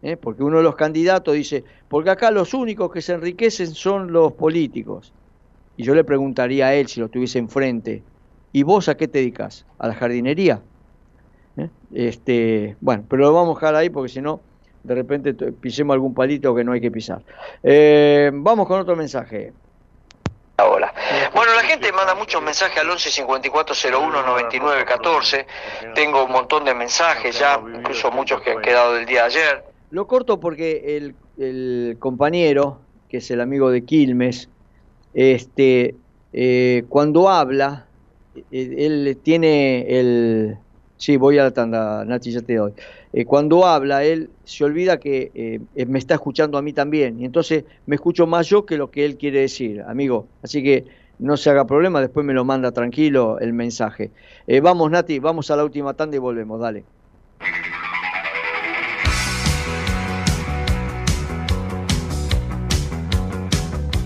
¿eh? porque uno de los candidatos dice, porque acá los únicos que se enriquecen son los políticos. Y yo le preguntaría a él si lo tuviese enfrente, ¿y vos a qué te dedicas? ¿A la jardinería? ¿Eh? Este, bueno, pero lo vamos a dejar ahí porque si no, de repente pisemos algún palito que no hay que pisar. Eh, vamos con otro mensaje. Hola. Bueno, la gente manda muchos mensajes al 11 54 01 99 14. Tengo un montón de mensajes ya, incluso muchos que han quedado del día de ayer. Lo corto porque el, el compañero, que es el amigo de Quilmes, este, eh, cuando habla, él tiene el... Sí, voy a la tanda, Nachi, ya te doy. Eh, cuando habla, él se olvida que eh, eh, me está escuchando a mí también, y entonces me escucho más yo que lo que él quiere decir, amigo. Así que no se haga problema, después me lo manda tranquilo el mensaje. Eh, vamos, Nati, vamos a la última tanda y volvemos, dale.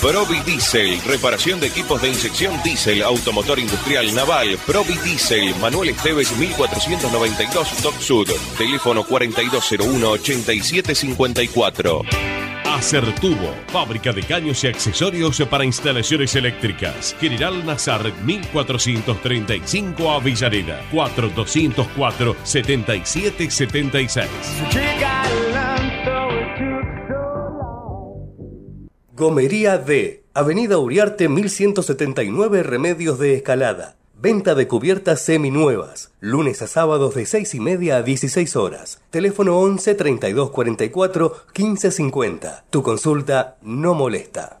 Provi Diesel, reparación de equipos de inyección diésel, automotor industrial naval. Provi Diesel, Manuel Esteves 1492 Top Sud. Teléfono 4201-8754. Acertubo, fábrica de caños y accesorios para instalaciones eléctricas. General Nazar 1435 Avellaneda 4204 7776. Gomería D, Avenida Uriarte 1179 Remedios de Escalada. Venta de cubiertas seminuevas. Lunes a sábados de 6 y media a 16 horas. Teléfono 11 32 44 15 50. Tu consulta no molesta.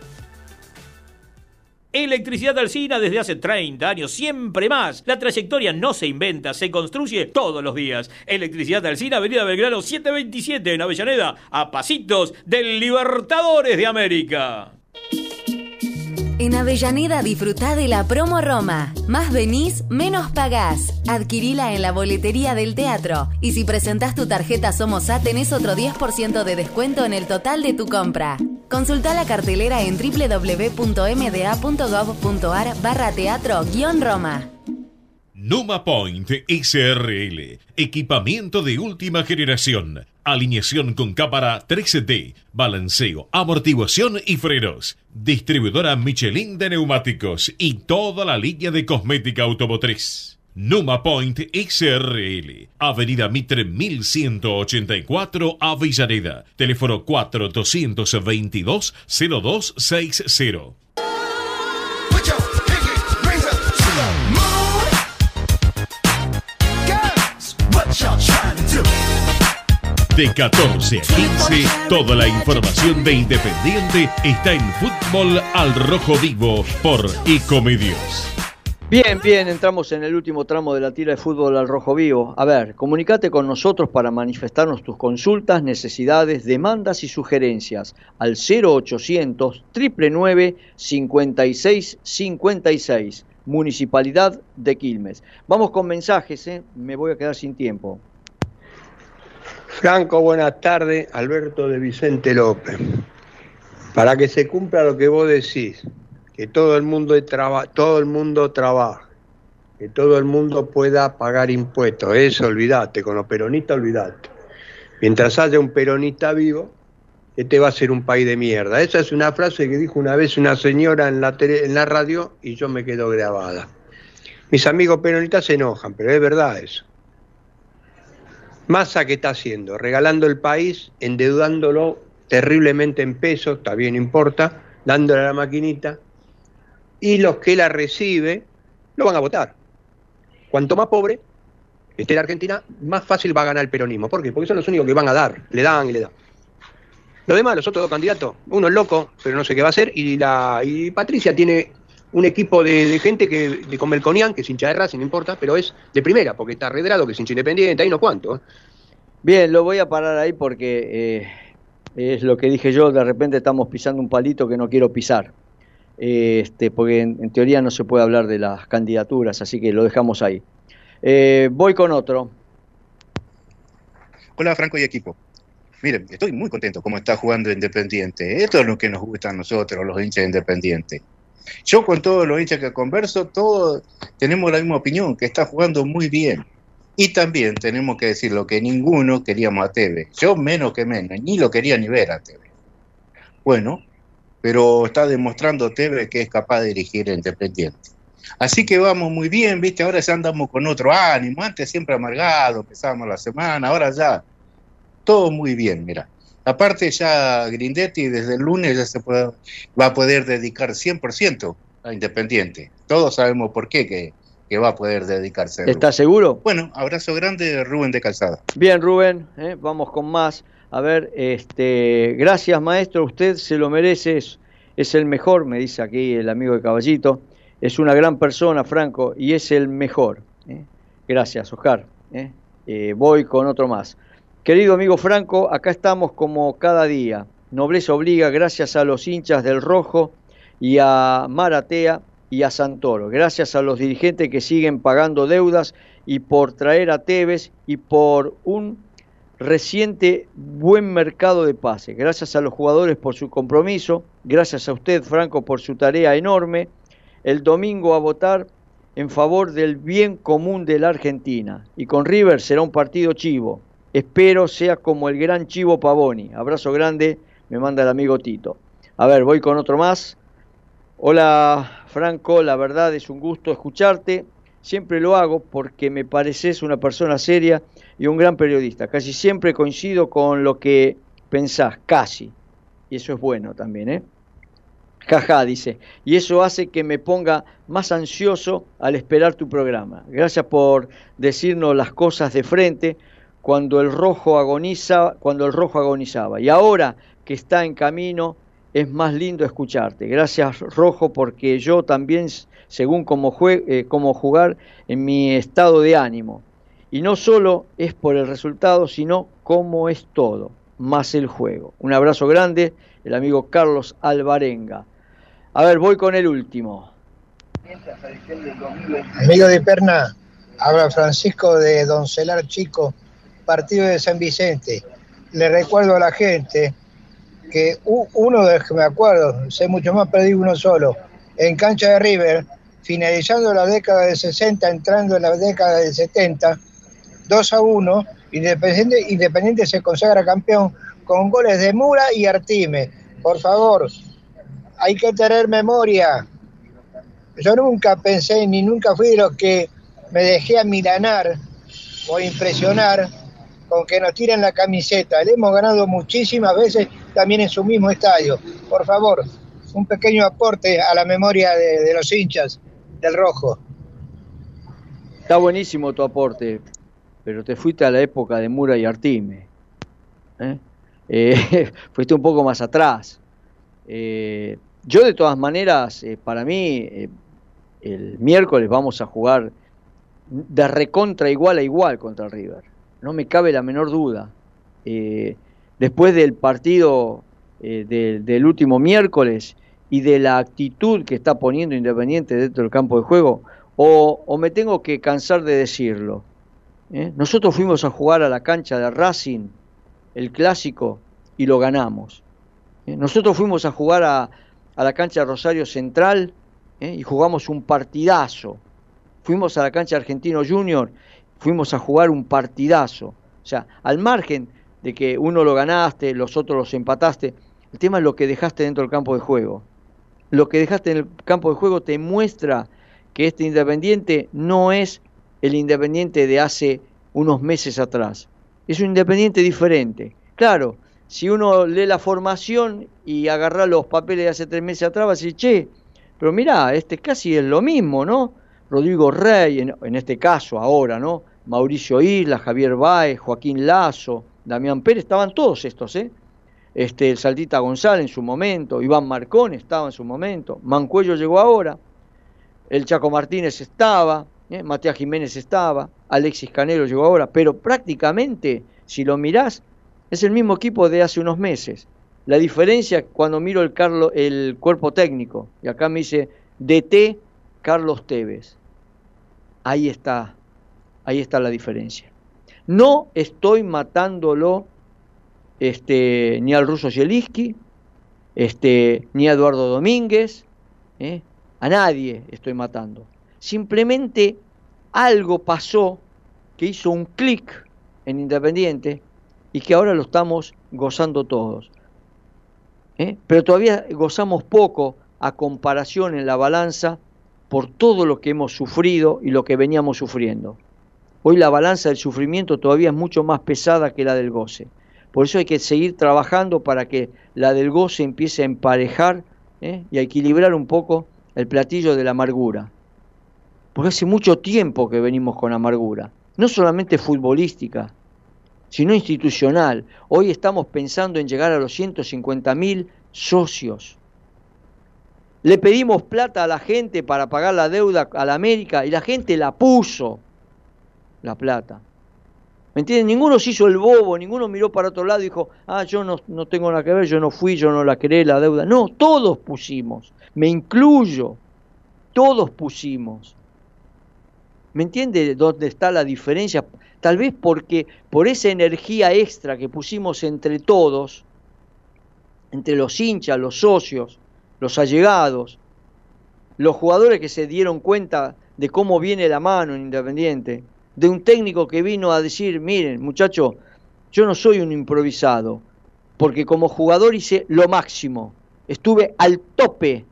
Electricidad Alcina desde hace 30 años, siempre más. La trayectoria no se inventa, se construye todos los días. Electricidad Alcina, Avenida Belgrano 727 en Avellaneda, a pasitos del Libertadores de América. En Avellaneda disfrutá de la promo Roma. Más venís, menos pagás. Adquirila en la boletería del teatro. Y si presentás tu tarjeta Somos A, tenés otro 10% de descuento en el total de tu compra. Consulta la cartelera en www.mda.gov.ar barra teatro-roma. Numa Point SRL. Equipamiento de última generación. Alineación con cámara 3D. Balanceo, amortiguación y frenos. Distribuidora Michelin de neumáticos y toda la línea de cosmética automotriz. Numa Point XRL, Avenida Mitre 1184, Avellaneda. Teléfono 4222 0260. De 14 a 15, toda la información de Independiente está en Fútbol al Rojo Vivo por Ecomedios. Bien, bien, entramos en el último tramo de la tira de fútbol al rojo vivo. A ver, comunícate con nosotros para manifestarnos tus consultas, necesidades, demandas y sugerencias al 0800 999 5656, Municipalidad de Quilmes. Vamos con mensajes, ¿eh? me voy a quedar sin tiempo. Franco, buenas tardes. Alberto de Vicente López. Para que se cumpla lo que vos decís, que todo el mundo, traba, todo el mundo trabaje, que todo el mundo pueda pagar impuestos, eso olvidate, con los peronistas olvidate. Mientras haya un peronista vivo, este va a ser un país de mierda. Esa es una frase que dijo una vez una señora en la, tele, en la radio y yo me quedo grabada. Mis amigos peronistas se enojan, pero es verdad eso. Massa, ¿qué está haciendo? Regalando el país, endeudándolo terriblemente en pesos, está bien, importa, dándole a la maquinita, y los que la recibe lo van a votar. Cuanto más pobre esté la Argentina, más fácil va a ganar el peronismo. ¿Por qué? Porque son los únicos que van a dar, le dan y le dan. Lo demás, los otros dos candidatos, uno es loco, pero no sé qué va a hacer, y, la, y Patricia tiene un equipo de, gente que de con Melconian, que es hincha de Racing, no importa, pero es de primera, porque está Redrado, que es hincha independiente, ahí no cuánto. Bien, lo voy a parar ahí porque eh, es lo que dije yo, de repente estamos pisando un palito que no quiero pisar. Este, porque en, teoría no se puede hablar de las candidaturas, así que lo dejamos ahí. Eh, voy con otro. Hola Franco y equipo. Miren, estoy muy contento como está jugando Independiente. Esto es lo que nos gusta a nosotros, los hinchas de Independiente. Yo con todos los hinchas que converso, todos tenemos la misma opinión, que está jugando muy bien. Y también tenemos que decir lo que ninguno queríamos a Tevez. Yo menos que menos, ni lo quería ni ver a Tevez. Bueno, pero está demostrando Tevez que es capaz de dirigir a Independiente. Así que vamos muy bien, ¿viste? Ahora ya andamos con otro ánimo. Antes siempre amargado, empezábamos la semana, ahora ya todo muy bien, mira. Aparte ya Grindetti desde el lunes ya se puede, va a poder dedicar 100% a Independiente. Todos sabemos por qué que, que va a poder dedicarse. ¿Estás seguro? Bueno, abrazo grande de Rubén de Calzada. Bien, Rubén, ¿eh? vamos con más. A ver, este, gracias maestro, usted se lo merece, es, es el mejor, me dice aquí el amigo de Caballito. Es una gran persona, Franco, y es el mejor. ¿eh? Gracias, Oscar. ¿eh? Eh, voy con otro más. Querido amigo Franco, acá estamos como cada día. Nobleza obliga, gracias a los hinchas del Rojo y a Maratea y a Santoro. Gracias a los dirigentes que siguen pagando deudas y por traer a Tevez y por un reciente buen mercado de pase. Gracias a los jugadores por su compromiso. Gracias a usted, Franco, por su tarea enorme. El domingo a votar en favor del bien común de la Argentina. Y con River será un partido chivo. Espero sea como el gran Chivo Pavoni. Abrazo grande, me manda el amigo Tito. A ver, voy con otro más. Hola Franco, la verdad es un gusto escucharte. Siempre lo hago porque me pareces una persona seria y un gran periodista. Casi siempre coincido con lo que pensás, casi. Y eso es bueno también, ¿eh? Jaja, dice. Y eso hace que me ponga más ansioso al esperar tu programa. Gracias por decirnos las cosas de frente cuando el rojo agoniza, cuando el rojo agonizaba. Y ahora que está en camino, es más lindo escucharte. Gracias, Rojo, porque yo también, según cómo, eh, cómo jugar en mi estado de ánimo. Y no solo es por el resultado, sino cómo es todo, más el juego. Un abrazo grande, el amigo Carlos Alvarenga. A ver, voy con el último. Amigo de Perna, habla Francisco de Doncelar Chico, partido de San Vicente. Le recuerdo a la gente que uno de los que me acuerdo, sé mucho más, perdí uno solo, en cancha de River, finalizando la década de 60, entrando en la década de 70, 2 a 1, Independiente, Independiente se consagra campeón con goles de Mura y Artime. Por favor, hay que tener memoria. Yo nunca pensé ni nunca fui de los que me dejé amilanar o impresionar con que nos tiren la camiseta. Le hemos ganado muchísimas veces también en su mismo estadio. Por favor, un pequeño aporte a la memoria de los hinchas del rojo. Está buenísimo tu aporte, pero te fuiste a la época de Mura y Artime. ¿eh? Eh, fuiste un poco más atrás. Eh, yo de todas maneras, eh, para mí, eh, el miércoles vamos a jugar de recontra igual a igual contra el River. No me cabe la menor duda. Después del partido de- del último miércoles y de la actitud que está poniendo Independiente dentro del campo de juego, o, o me tengo que cansar de decirlo. ¿eh? Nosotros fuimos a jugar a la cancha de Racing, el clásico, y lo ganamos. ¿eh? Nosotros fuimos a jugar a, a la cancha de Rosario Central ¿eh? y jugamos un partidazo. Fuimos a la cancha Argentino Junior, fuimos a jugar un partidazo. O sea, al margen de que uno lo ganaste, los otros los empataste, el tema es lo que dejaste dentro del campo de juego. Lo que dejaste en el campo de juego te muestra que este Independiente no es el Independiente de hace unos meses atrás. Es un Independiente diferente. Claro, si uno lee la formación y agarra los papeles de hace tres meses atrás, va a decir, che, pero mirá, este casi es lo mismo, ¿no? Rodrigo Rey, en, en este caso ahora, ¿no? Mauricio Isla, Javier Baez, Joaquín Lazo, Damián Pérez, estaban todos estos, ¿eh? Este, el Saltita González en su momento, Iván Marcón estaba en su momento, Mancuello llegó ahora, el Chaco Martínez estaba, ¿eh? Matías Jiménez estaba, Alexis Canelo llegó ahora, pero prácticamente, si lo mirás, es el mismo equipo de hace unos meses. La diferencia cuando miro el, el cuerpo técnico, y acá me dice DT Carlos Tevez. Ahí está, ahí está la diferencia. No estoy matándolo este, ni al ruso Zielinski, este, ni a Eduardo Domínguez, ¿eh? a nadie estoy matando. Simplemente algo pasó que hizo un clic en Independiente y que ahora lo estamos gozando todos. ¿eh? Pero todavía gozamos poco a comparación en la balanza por todo lo que hemos sufrido y lo que veníamos sufriendo. Hoy la balanza del sufrimiento todavía es mucho más pesada que la del goce. Por eso hay que seguir trabajando para que la del goce empiece a emparejar ¿eh? y a equilibrar un poco el platillo de la amargura. Porque hace mucho tiempo que venimos con amargura, no solamente futbolística, sino institucional. Hoy estamos pensando en llegar a los 150 mil socios. Le pedimos plata a la gente para pagar la deuda a la América y la gente la puso, la plata. ¿Me entienden? Ninguno se hizo el bobo, ninguno miró para otro lado y dijo, ah, yo no, no tengo nada que ver, yo no fui, yo no la creé la deuda. No, todos pusimos, me incluyo, todos pusimos. ¿Me entiende dónde está la diferencia? Tal vez porque por esa energía extra que pusimos entre todos, entre los hinchas, los socios, los allegados, los jugadores que se dieron cuenta de cómo viene la mano en Independiente, de un técnico que vino a decir, miren muchachos, yo no soy un improvisado, porque como jugador hice lo máximo, estuve al tope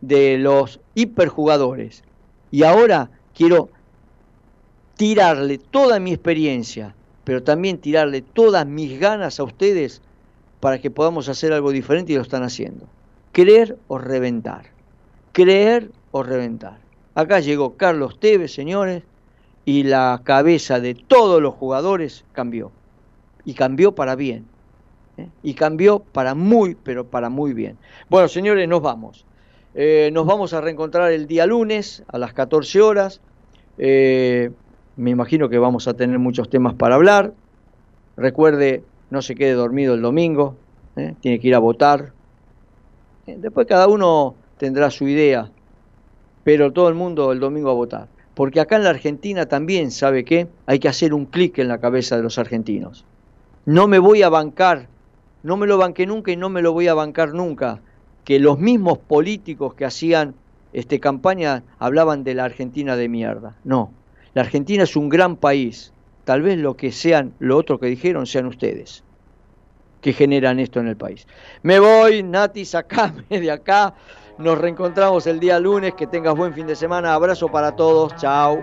de los hiperjugadores y ahora quiero tirarle toda mi experiencia, pero también tirarle todas mis ganas a ustedes para que podamos hacer algo diferente y lo están haciendo. Creer o reventar. Creer o reventar. Acá llegó Carlos Tevez, señores, y la cabeza de todos los jugadores cambió. Y cambió para bien. ¿eh? Y cambió para muy, pero para muy bien. Bueno, señores, nos vamos. Eh, nos vamos a reencontrar el día lunes a las 14 horas. Eh, me imagino que vamos a tener muchos temas para hablar. Recuerde, no se quede dormido el domingo. Tiene que ir a votar. después cada uno tendrá su idea. Pero todo el mundo el domingo a votar. Porque acá en la Argentina también, ¿sabe qué? Hay que hacer un clic en la cabeza de los argentinos. No me voy a bancar, no me lo banqué nunca y no me lo voy a bancar nunca, que los mismos políticos que hacían este, campaña hablaban de la Argentina de mierda. No, la Argentina es un gran país. Tal vez lo que sean, lo otro que dijeron sean ustedes que generan esto en el país. Me voy, Nati, sacame de acá. Nos reencontramos el día lunes. Que tengas buen fin de semana. Abrazo para todos. Chao.